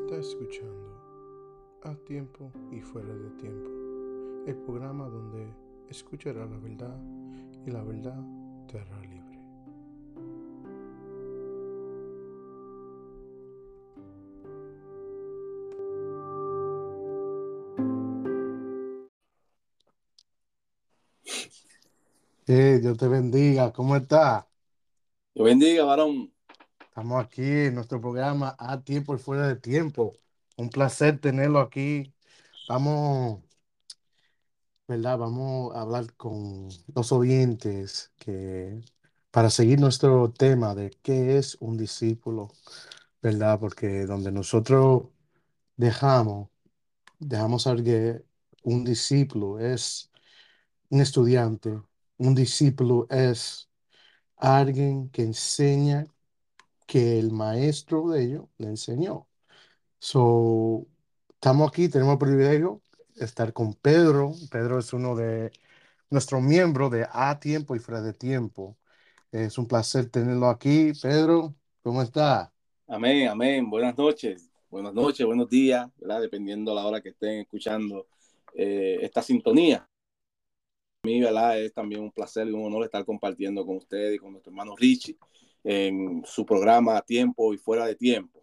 Está escuchando a tiempo y fuera de tiempo, el programa donde escuchará la verdad y la verdad te hará libre. Eh, Dios te bendiga, ¿cómo está? Dios bendiga, varón. Estamos aquí en nuestro programa A Tiempo y Fuera de Tiempo. Un placer tenerlo aquí. Vamos, ¿verdad? Vamos a hablar con los oyentes que para seguir nuestro tema de qué es un discípulo, ¿verdad? Porque donde nosotros dejamos, dejamos saber que un discípulo es un estudiante, un discípulo es alguien que enseña que el maestro de ellos le enseñó. So, estamos aquí, tenemos el privilegio de estar con Pedro. Pedro es uno de nuestros miembros de A Tiempo y Fuera de Tiempo. Es un placer tenerlo aquí. Pedro, ¿cómo está? Amén, amén. Buenas noches, buenas noches, buenos días, ¿verdad? Dependiendo la hora que estén escuchando eh, esta sintonía. A mí, ¿verdad? Es también un placer y un honor estar compartiendo con ustedes y con nuestro hermano Richie en su programa A Tiempo y Fuera de Tiempo.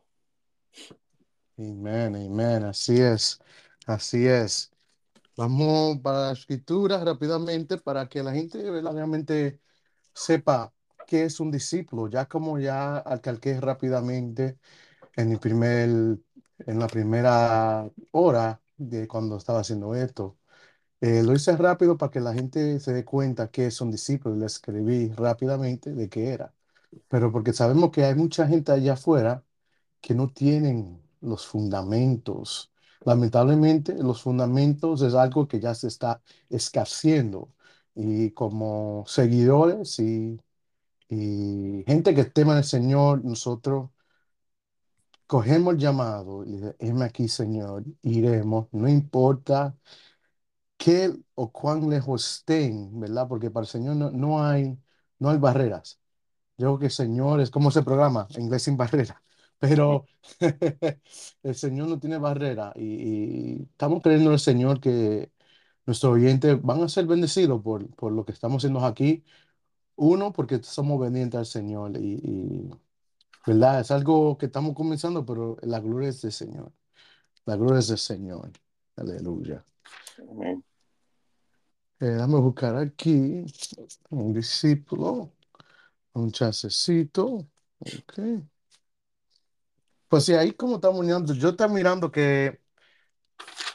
Amén, amén. Así es, así es. Vamos para la escritura rápidamente para que la gente verdaderamente sepa qué es un discípulo. Ya como ya alcalqué rápidamente en el primer, en la primera hora de cuando estaba haciendo esto. Eh, lo hice rápido para que la gente se dé cuenta qué es un discípulo. Le escribí rápidamente de qué era. Pero porque sabemos que hay mucha gente allá afuera que no tienen los fundamentos. Lamentablemente, los fundamentos es algo que ya se está escaseando. Y como seguidores y, y gente que tema el Señor, nosotros cogemos el llamado y le aquí, Señor, iremos, no importa qué o cuán lejos estén, ¿verdad? Porque para el Señor no, no hay, no hay barreras. Yo creo que Señor es como ese programa, Inglés sin barrera. Pero el Señor no tiene barrera y, y estamos creyendo en el Señor que nuestros oyentes van a ser bendecidos por, por lo que estamos haciendo aquí. Uno, porque somos obedientes al Señor y, y, ¿verdad? Es algo que estamos comenzando, pero la gloria es del Señor. La gloria es del Señor. Aleluya. Amén. Eh, déjame buscar aquí un discípulo, un chancecito. Ok. Pues sí, ahí como estamos mirando, yo estaba mirando que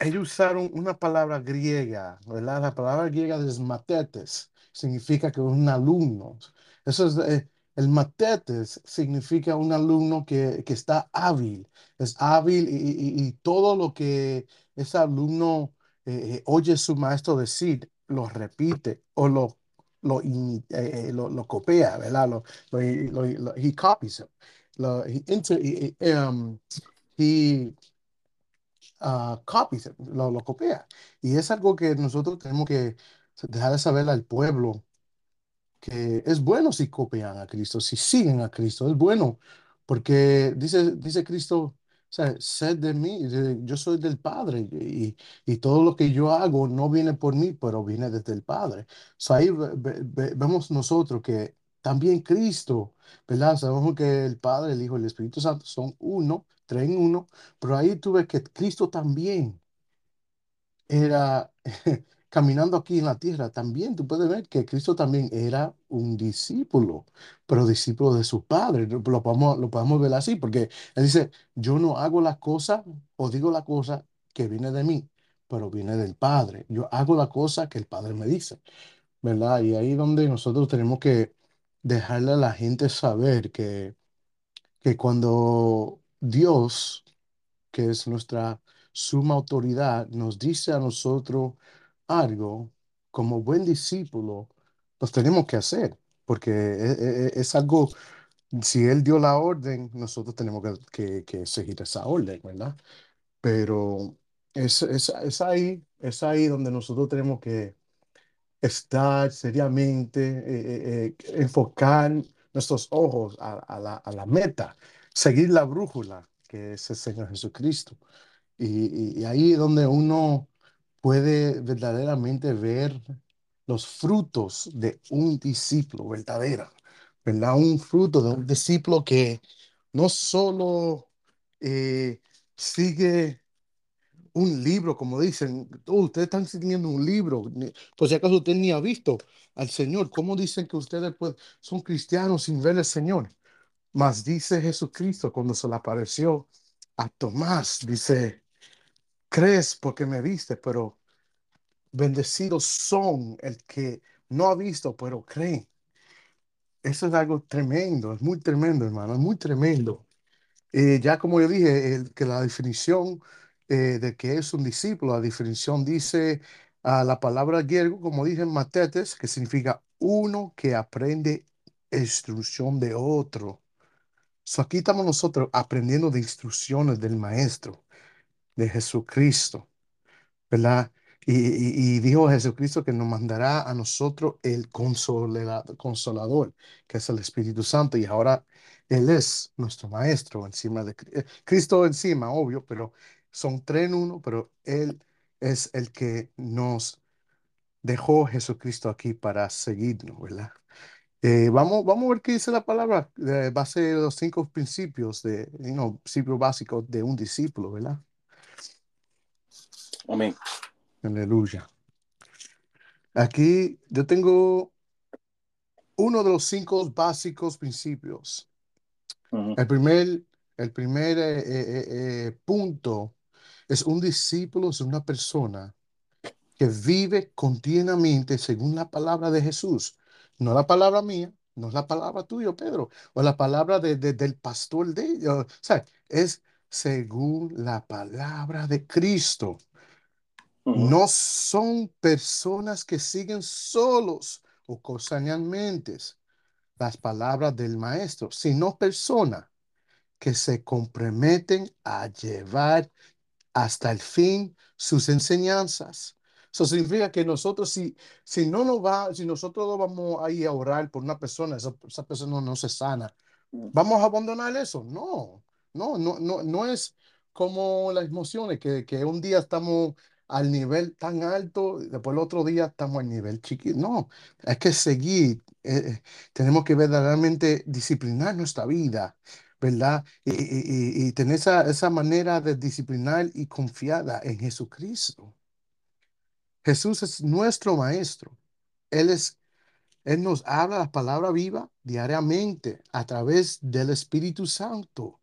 ellos usaron una palabra griega, ¿verdad? La palabra griega es matetes, significa que un alumno. Eso es, eh, el matetes significa un alumno que, que está hábil, es hábil y, y- y todo lo que ese alumno eh, eh, oye su maestro decir, lo repite o lo, lo, eh, eh, lo, lo copia, ¿verdad? Lo, lo, lo- he copies it. Lo, he, inter- he- um, he, ah, copies it, lo, lo copia. Y es algo que nosotros tenemos que dejar de saber al pueblo que es bueno si copian a Cristo, si siguen a Cristo, es bueno, porque dice, dice Cristo, sea, sed de mí, yo soy del Padre y, y todo lo que yo hago no viene por mí, pero viene desde el Padre. So, ahí ve- ve- ve- vemos nosotros que también Cristo, ¿verdad? Sabemos que el Padre, el Hijo y el Espíritu Santo son uno, tres en uno, pero ahí tú ves que Cristo también era caminando aquí en la tierra, también tú puedes ver que Cristo también era un discípulo, pero discípulo de su padre. Lo podemos, lo podemos ver así, porque él dice, yo no hago la cosa o digo la cosa que viene de mí, pero viene del Padre. Yo hago la cosa que el Padre me dice, ¿verdad? Y ahí donde nosotros tenemos que dejarle a la gente saber que, que cuando Dios que es nuestra suma autoridad, nos dice a nosotros algo, como buen discípulo, pues tenemos que hacer, porque e- e- e- es, algo, si Él dio la orden, nosotros tenemos que, que- que seguir esa orden, ¿verdad? Pero es, es, es ahí, es ahí donde nosotros tenemos que estar seriamente, eh, eh, eh, enfocar nuestros ojos a, a la, a la meta, seguir la brújula, que es el Señor Jesucristo. Y, y ahí es donde uno puede verdaderamente ver los frutos de un discípulo verdadero, ¿verdad? Un fruto de un discípulo que no solo eh, sigue un libro, como dicen, oh, ustedes están siguiendo un libro, por si acaso usted ni ha visto al Señor, ¿cómo dicen que ustedes pues, son cristianos sin ver al Señor? Mas dice Jesucristo cuando se le apareció a Tomás, dice, crees porque me viste, pero bendecidos son el que no ha visto, pero cree. Eso es algo tremendo, es muy tremendo, hermano, es muy tremendo. Eh, ya como yo dije, que la definición eh, de que es un discípulo, la definición dice a la palabra griego, como dije, matetes, que significa uno que aprende instrucción de otro. So aquí estamos nosotros aprendiendo de instrucciones del Maestro, de Jesucristo, ¿verdad? Y, y, dijo Jesucristo que nos mandará a nosotros el consolador, que es el Espíritu Santo, y ahora Él es nuestro Maestro encima de eh, Cristo encima, obvio, pero son tres en uno, pero Él es el que nos dejó Jesucristo aquí para seguirnos, ¿verdad? Eh, vamos, vamos a ver qué dice la palabra de base de los cinco principios, de, principios básicos de un discípulo, ¿verdad? Amén. Aleluya. Aquí yo tengo uno de los cinco básicos principios. Uh -huh. El primer, el primer eh, eh, eh, punto es un discípulo, es una persona que vive continuamente según la palabra de Jesús. No la palabra mía, no es la palabra tuya, Pedro, o la palabra de, de, del pastor de ellos. O sea, es según la palabra de Cristo. Uh -huh. No son personas que siguen solos o ocasionalmente las palabras del maestro, sino personas que se comprometen a llevar hasta el fin sus enseñanzas. Eso significa que nosotros, si, si no nos va, si nosotros no vamos ahí a orar por una persona, esa, esa persona no se sana, ¿vamos a abandonar eso? No, no, no, no, no es como las emociones, que, que un día estamos al nivel tan alto, después el otro día estamos al nivel chiquito. No, hay que seguir. Eh, tenemos que verdaderamente disciplinar nuestra vida, ¿verdad? Y, y, y tener esa, esa manera de disciplinar y confiada en Jesucristo. Jesús es nuestro maestro. Él es él nos habla la palabra viva diariamente a través del Espíritu Santo.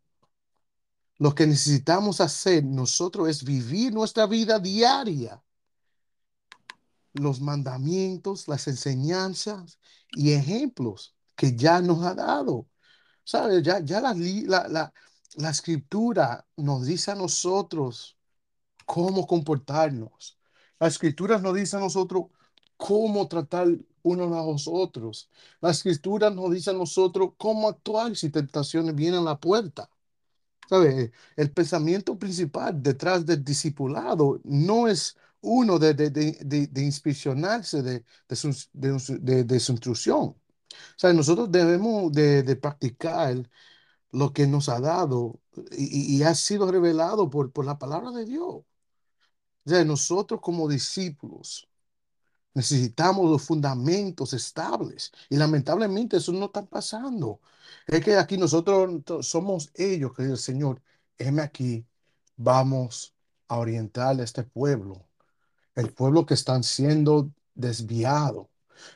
Lo que necesitamos hacer nosotros es vivir nuestra vida diaria. Los mandamientos, las enseñanzas y ejemplos que ya nos ha dado. ¿Sabe? Ya, ya la, la, la, la escritura nos dice a nosotros cómo comportarnos. La escritura nos dice a nosotros cómo tratar unos a los otros. La escritura nos dice a nosotros cómo actuar si tentaciones vienen a la puerta. El pensamiento principal detrás del discipulado no es uno de, de, de, de, inspeccionarse de, su, su instrucción. O sea, nosotros debemos de, de practicar lo que nos ha dado y, y, ha sido revelado por, por la palabra de Dios. O sea, nosotros como discípulos necesitamos los fundamentos estables y lamentablemente eso no está pasando. Es que aquí nosotros somos ellos que el Señor, heme aquí, vamos a orientar a este pueblo, el pueblo que están siendo desviado,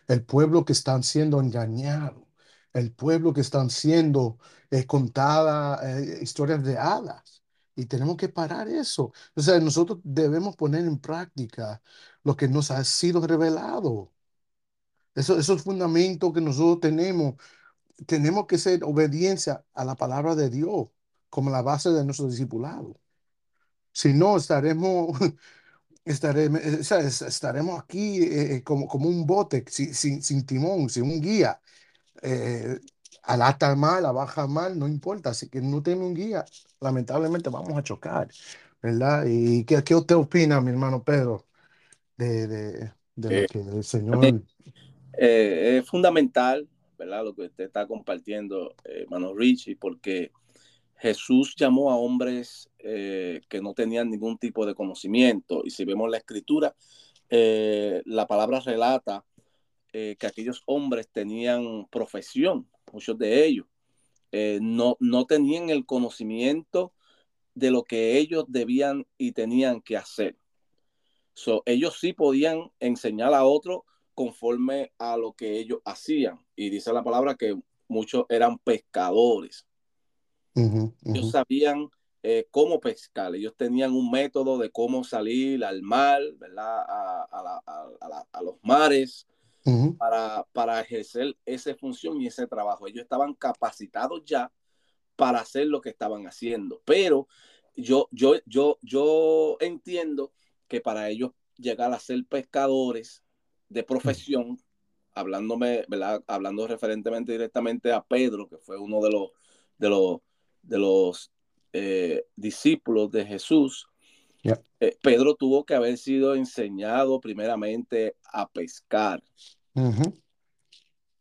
el pueblo que están siendo engañado, el pueblo que están siendo eh, contadas eh, historias de hadas. Y tenemos que parar eso. O sea, nosotros debemos poner en práctica lo que nos ha sido revelado. Eso, esos fundamentos que nosotros tenemos, tenemos que ser obediencia a la palabra de Dios como la base de nuestro discipulado. Si no, estaremos, estaremos, estaremos aquí eh, como, como un bote sin, sin, sin timón, sin un guía. Eh, al alta mal, a baja mal, no importa. Así que no tenemos un guía, lamentablemente vamos a chocar, ¿verdad? ¿Y qué, qué usted opina, mi hermano Pedro, de, de, de Eh, lo que el Señor... eh, es fundamental, ¿verdad? Lo que usted está compartiendo, eh, hermano Richie, porque Jesús llamó a hombres eh, que no tenían ningún tipo de conocimiento. Y si vemos la escritura, eh, la palabra relata eh, que aquellos hombres tenían profesión, muchos de ellos. no, no tenían el conocimiento de lo que ellos debían y tenían que hacer. So, ellos sí podían enseñar a otros conforme a lo que ellos hacían. Y dice la palabra que muchos eran pescadores. Ellos sabían eh, cómo pescar, ellos tenían un método de cómo salir al mar, ¿verdad? A, los mares para, para ejercer esa función y ese trabajo. Ellos estaban capacitados ya para hacer lo que estaban haciendo. Pero yo, yo, yo, yo entiendo que para ellos llegar a ser pescadores de profesión, hablándome, ¿verdad? Hablando referentemente directamente a Pedro, que fue uno de los, de los, de los eh, discípulos de Jesús, eh, Pedro tuvo que haber sido enseñado primeramente a pescar.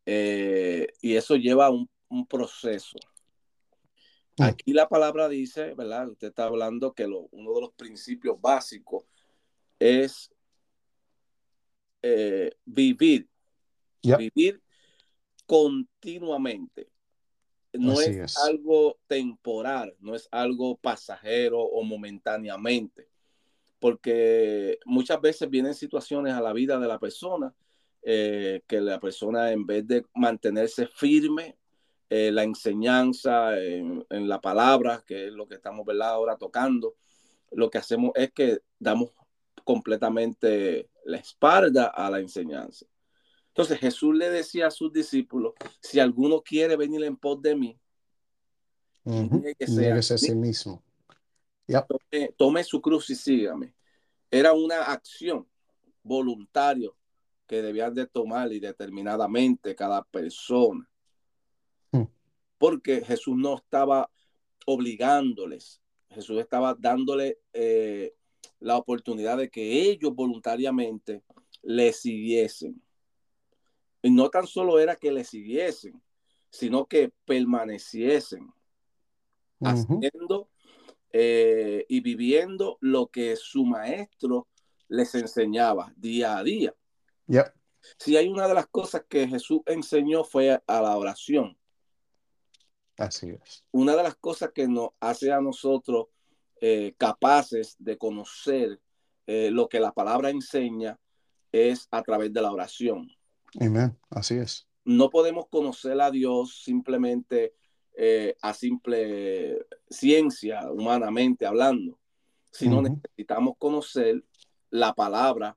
Eh, y eso lleva un, un proceso. Mm. Aquí la palabra dice, ¿verdad? Usted está hablando que lo, uno de los principios básicos es vivir. Vivir continuamente no es, algo temporal, no es algo pasajero o momentáneamente, porque muchas veces vienen situaciones a la vida de la persona eh, que la persona en vez de mantenerse firme eh, la enseñanza en, la palabra, que es lo que estamos ahora tocando, lo que hacemos es que damos completamente la espalda a la enseñanza. Entonces Jesús le decía a sus discípulos, si alguno quiere venir en pos de mí, que ser a sí mismo. Tome, su cruz y sígame. Era una acción voluntaria que debían de tomar y determinadamente cada persona. Hmm. Porque Jesús no estaba obligándoles, Jesús estaba dándole eh, la oportunidad de que ellos voluntariamente le siguiesen. Y no tan solo era que le siguiesen, sino que permaneciesen haciendo eh, y viviendo lo que su maestro les enseñaba día a día. Si hay una de las cosas que Jesús enseñó fue a, la oración. Así es. Una de las cosas que nos hace a nosotros eh, capaces de conocer eh, lo que la palabra enseña es a través de la oración. Amén, así es. No podemos conocer a Dios simplemente eh, a simple ciencia, humanamente hablando, sino necesitamos conocer la palabra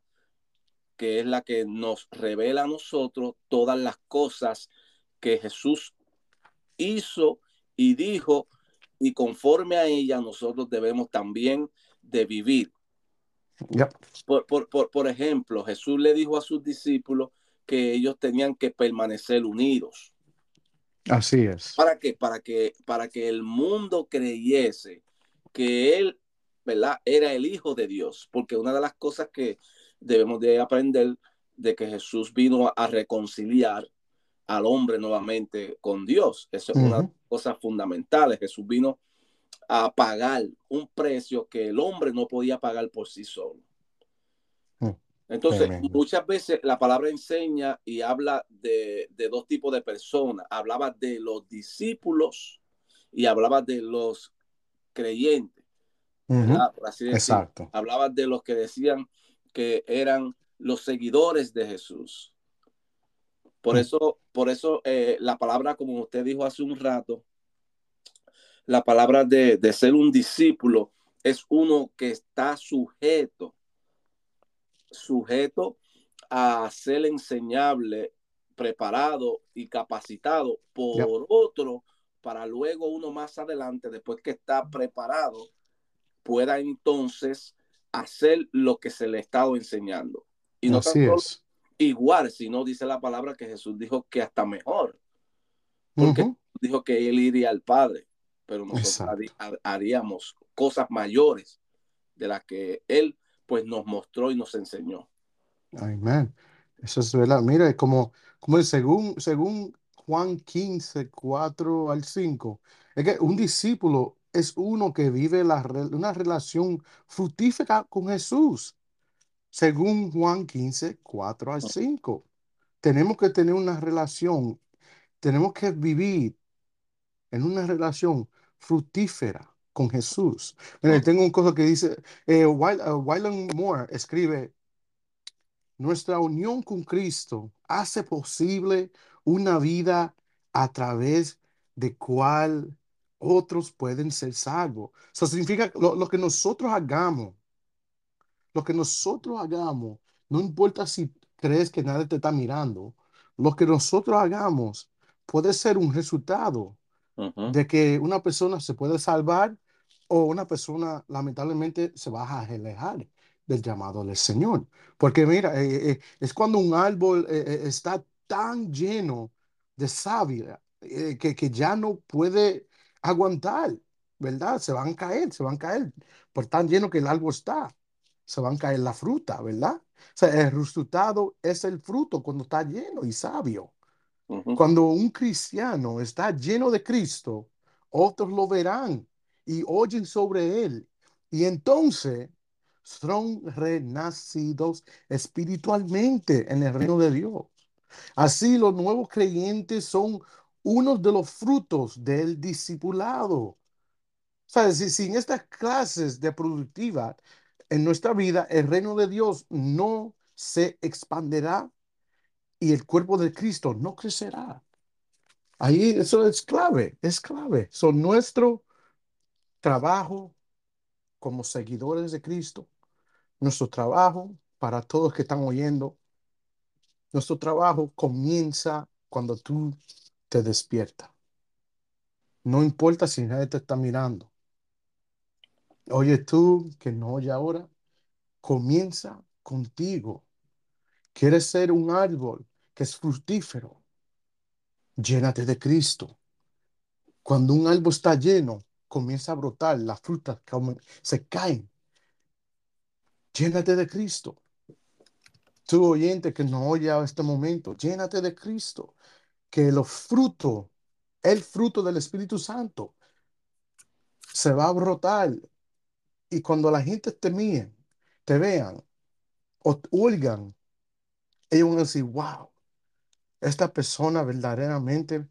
que es la que nos revela a nosotros todas las cosas que Jesús hizo y dijo y conforme a ella nosotros debemos también de vivir. Por, por, por, ejemplo, Jesús le dijo a sus discípulos que ellos tenían que permanecer unidos. Así es. ¿Para qué? Para que, para que el mundo creyese que él, ¿verdad? Era el Hijo de Dios. Porque una de las cosas que debemos de aprender de que Jesús vino a reconciliar al hombre nuevamente con Dios. Eso es una de las cosas fundamentales. Jesús vino a pagar un precio que el hombre no podía pagar por sí solo. Entonces, muchas veces la palabra enseña y habla de, dos tipos de personas. Hablaba de los discípulos y hablaba de los creyentes. Exacto. Hablaba de los que decían que eran los seguidores de Jesús. Por mm. eso, por eso eh, la palabra, como usted dijo hace un rato, la palabra de, de ser un discípulo es uno que está sujeto sujeto a ser enseñable, preparado y capacitado por otro para luego uno más adelante, después que está preparado, pueda entonces hacer lo que se le ha estado enseñando. Y no Así es. igual, sino dice la palabra que Jesús dijo que hasta mejor. Porque dijo que él iría al Padre, pero nosotros haríamos cosas mayores de las que él pues nos mostró y nos enseñó. Amén. Eso es verdad. Mira, como, como según, según Juan 15, 4 al 5. Es que un discípulo es uno que vive la, una relación fructífera con Jesús, según Juan 15, 4 al 5. Tenemos que tener una relación, tenemos que vivir en una relación fructífera con Jesús. Mira, tengo un cosa que dice, eh, uh, Moore escribe, nuestra unión con Cristo hace posible una vida a través de cual otros pueden ser salvos. Eso significa lo, lo que nosotros hagamos, lo que nosotros hagamos, no importa si crees que nadie te está mirando, lo que nosotros hagamos puede ser un resultado de que una persona se puede salvar o una persona lamentablemente se va a alejar del llamado del Señor. Porque mira, eh, eh, es cuando un árbol eh, está tan lleno de savia que, que ya no puede aguantar, ¿verdad? Se van a caer, se van a caer por tan lleno que el árbol está. Se van a caer la fruta, ¿verdad? O sea, el resultado es el fruto cuando está lleno y sabio. Cuando un cristiano está lleno de Cristo, otros lo verán y oyen sobre él. Y entonces son renacidos espiritualmente en el reino de Dios. Así los nuevos creyentes son unos de los frutos del discipulado. O sea, si, sin estas clases de productividad en nuestra vida, el reino de Dios no se expanderá y el cuerpo de Cristo no crecerá. Ahí eso es clave, es clave. Son nuestro trabajo como seguidores de Cristo, nuestro trabajo para todos que están oyendo, nuestro trabajo comienza cuando tú te despiertas. No importa si nadie te está mirando. Oye tú que no oye ahora, comienza contigo. Quieres ser un árbol que es fructífero. Llénate de Cristo. Cuando un árbol está lleno, comienza a brotar, las frutas se caen. Llénate de Cristo. Tu oyente que no oye a este momento, llénate de Cristo. Que los frutos, el fruto del Espíritu Santo, se va a brotar. Y cuando la gente te mire, te vean o oigan, ellos van a decir, wow, esta persona verdaderamente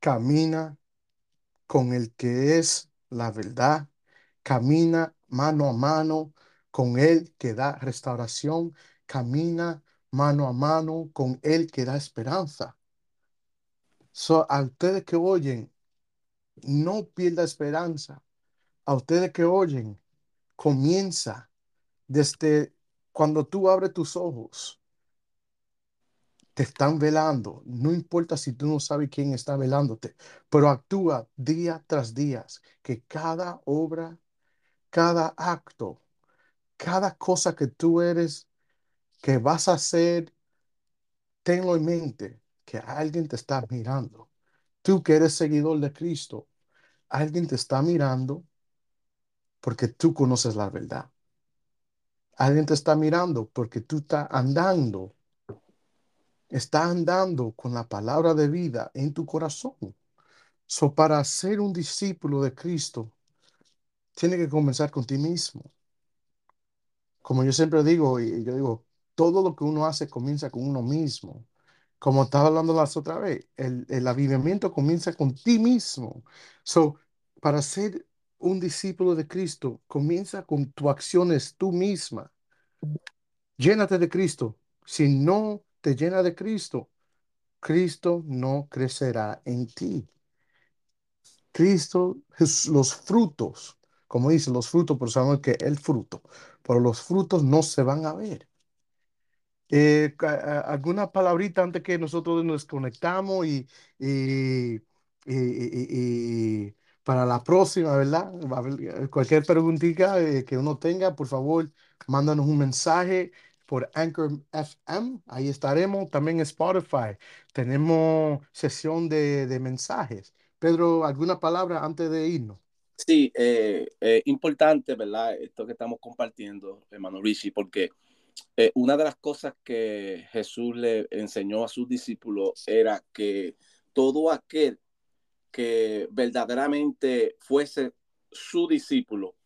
camina con el que es la verdad, camina mano a mano con el que da restauración, camina mano a mano con el que da esperanza. So, a ustedes que oyen, no pierda esperanza. A ustedes que oyen, comienza desde cuando tú abres tus ojos están velando. No importa si tú no sabes quién está velándote, pero actúa día tras día, que cada obra, cada acto, cada cosa que tú eres, que vas a hacer, tenlo en mente que alguien te está mirando. Tú que eres seguidor de Cristo, alguien te está mirando porque tú conoces la verdad. Alguien te está mirando porque tú estás andando está andando con la palabra de vida en tu corazón. So, para ser un discípulo de Cristo, tiene que comenzar con ti mismo. Como yo siempre digo, y yo digo, todo lo que uno hace comienza con uno mismo. Como estaba hablando las otra vez, el, el avivamiento comienza con ti mismo. So, para ser un discípulo de Cristo, comienza con tus acciones tú misma. Llénate de Cristo. Si no te llena de Cristo, Cristo no crecerá en ti. Cristo, los frutos, como dice, los frutos, pero sabemos que el fruto, pero los frutos no se van a ver. Eh, ¿Alguna palabrita antes que nosotros nos conectamos y, y, y, para la próxima, ¿verdad? Cualquier preguntita eh, que uno tenga, por favor, mándanos un mensaje por Anchor FM, ahí estaremos, también Spotify. Tenemos sesión de, de mensajes. Pedro, ¿alguna palabra antes de irnos? Sí, eh, eh, importante, ¿verdad? Esto que estamos compartiendo, hermano Richie, porque eh, una de las cosas que Jesús le enseñó a sus discípulos era que todo aquel que verdaderamente fuese su discípulo,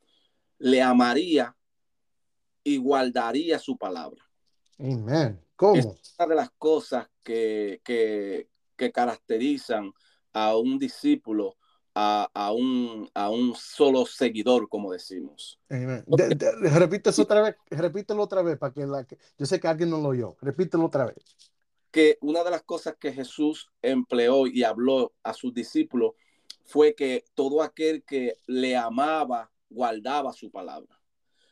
le amaría y guardaría su palabra. Amén. ¿Cómo? Es una de las cosas que, que, que caracterizan a un discípulo, a, a, un, a un solo seguidor, como decimos. Amen. De, de, repítelo otra vez, repítelo otra vez para que la que yo sé que alguien no lo oyó. Repítelo otra vez. Que una de las cosas que Jesús empleó y habló a sus discípulos fue que todo aquel que le amaba guardaba su palabra.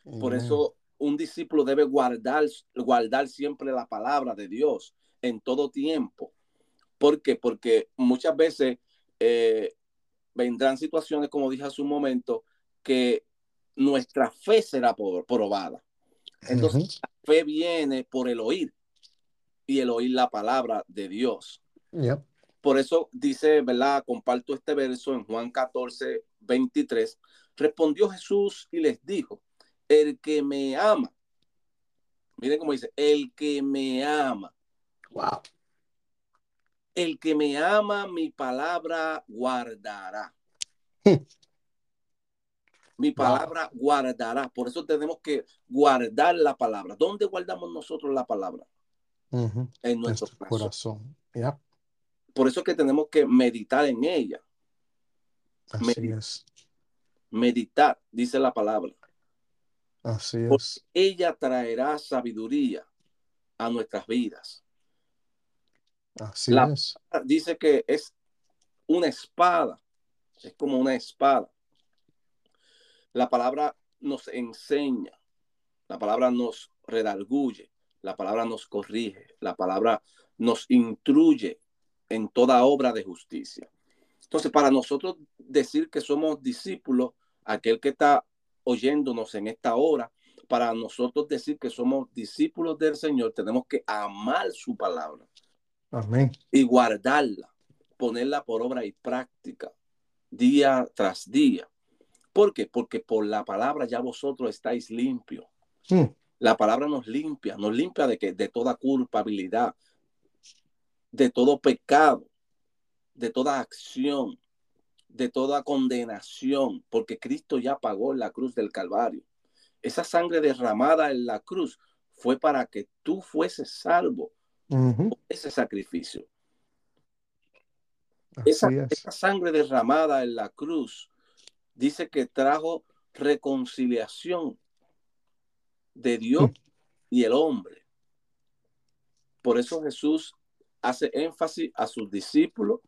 Amen. Por eso un discípulo debe guardar, guardar siempre la palabra de Dios en todo tiempo. ¿Por qué? Porque muchas veces eh, vendrán situaciones, como dije hace un momento, que nuestra fe será probada. Entonces, uh -huh. la fe viene por el oír y el oír la palabra de Dios. Por eso dice, ¿verdad? Comparto este verso en Juan 14, 23. Respondió Jesús y les dijo, el que me ama, miren cómo dice, el que me ama. Wow. El que me ama, mi palabra guardará. mi palabra wow. guardará. Por eso tenemos que guardar la palabra. ¿Dónde guardamos nosotros la palabra? Uh -huh. En nuestro corazón. corazón. Yeah. Por eso que tenemos que meditar en ella. Así es. Meditar, dice la palabra. Así Porque es. ella traerá sabiduría a nuestras vidas. Así la, es. Dice que es una espada, es como una espada. La palabra nos enseña, la palabra nos redarguye, la palabra nos corrige, la palabra nos instruye en toda obra de justicia. Entonces, para nosotros decir que somos discípulos, aquel que está oyéndonos en esta hora, para nosotros decir que somos discípulos del Señor, tenemos que amar su palabra. Amén. Y guardarla, ponerla por obra y práctica, día tras día. ¿Por qué? Porque por la palabra ya vosotros estáis limpios. Mm. La palabra nos limpia, nos limpia de, que, de toda culpabilidad, de todo pecado, de toda acción, de toda condenación, porque Cristo ya pagó en la cruz del Calvario. Esa sangre derramada en la cruz fue para que tú fueses salvo uh -huh. ese sacrificio. Así Esa, es. esa, sangre derramada en la cruz dice que trajo reconciliación de Dios Mm. y el hombre. Por eso Jesús hace énfasis a sus discípulos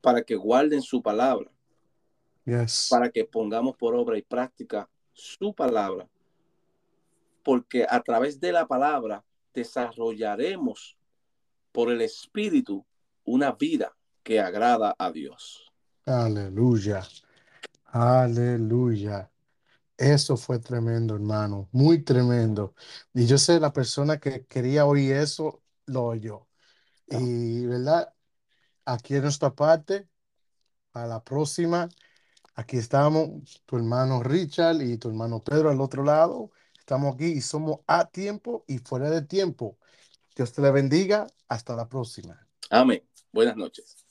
para que guarden su palabra, Yes. para que pongamos por obra y práctica su palabra, porque a través de la palabra desarrollaremos por el Espíritu una vida que agrada a Dios. Aleluya. Aleluya. Eso fue tremendo, hermano. Muy tremendo. Y yo sé, la persona que quería oír eso, lo oyó. Y, ¿verdad? Aquí en nuestra parte, a la próxima, aquí estamos, tu hermano Richard y tu hermano Pedro al otro lado. Estamos aquí y somos a tiempo y fuera de tiempo. Dios te le bendiga. Hasta la próxima. Amén. Buenas noches.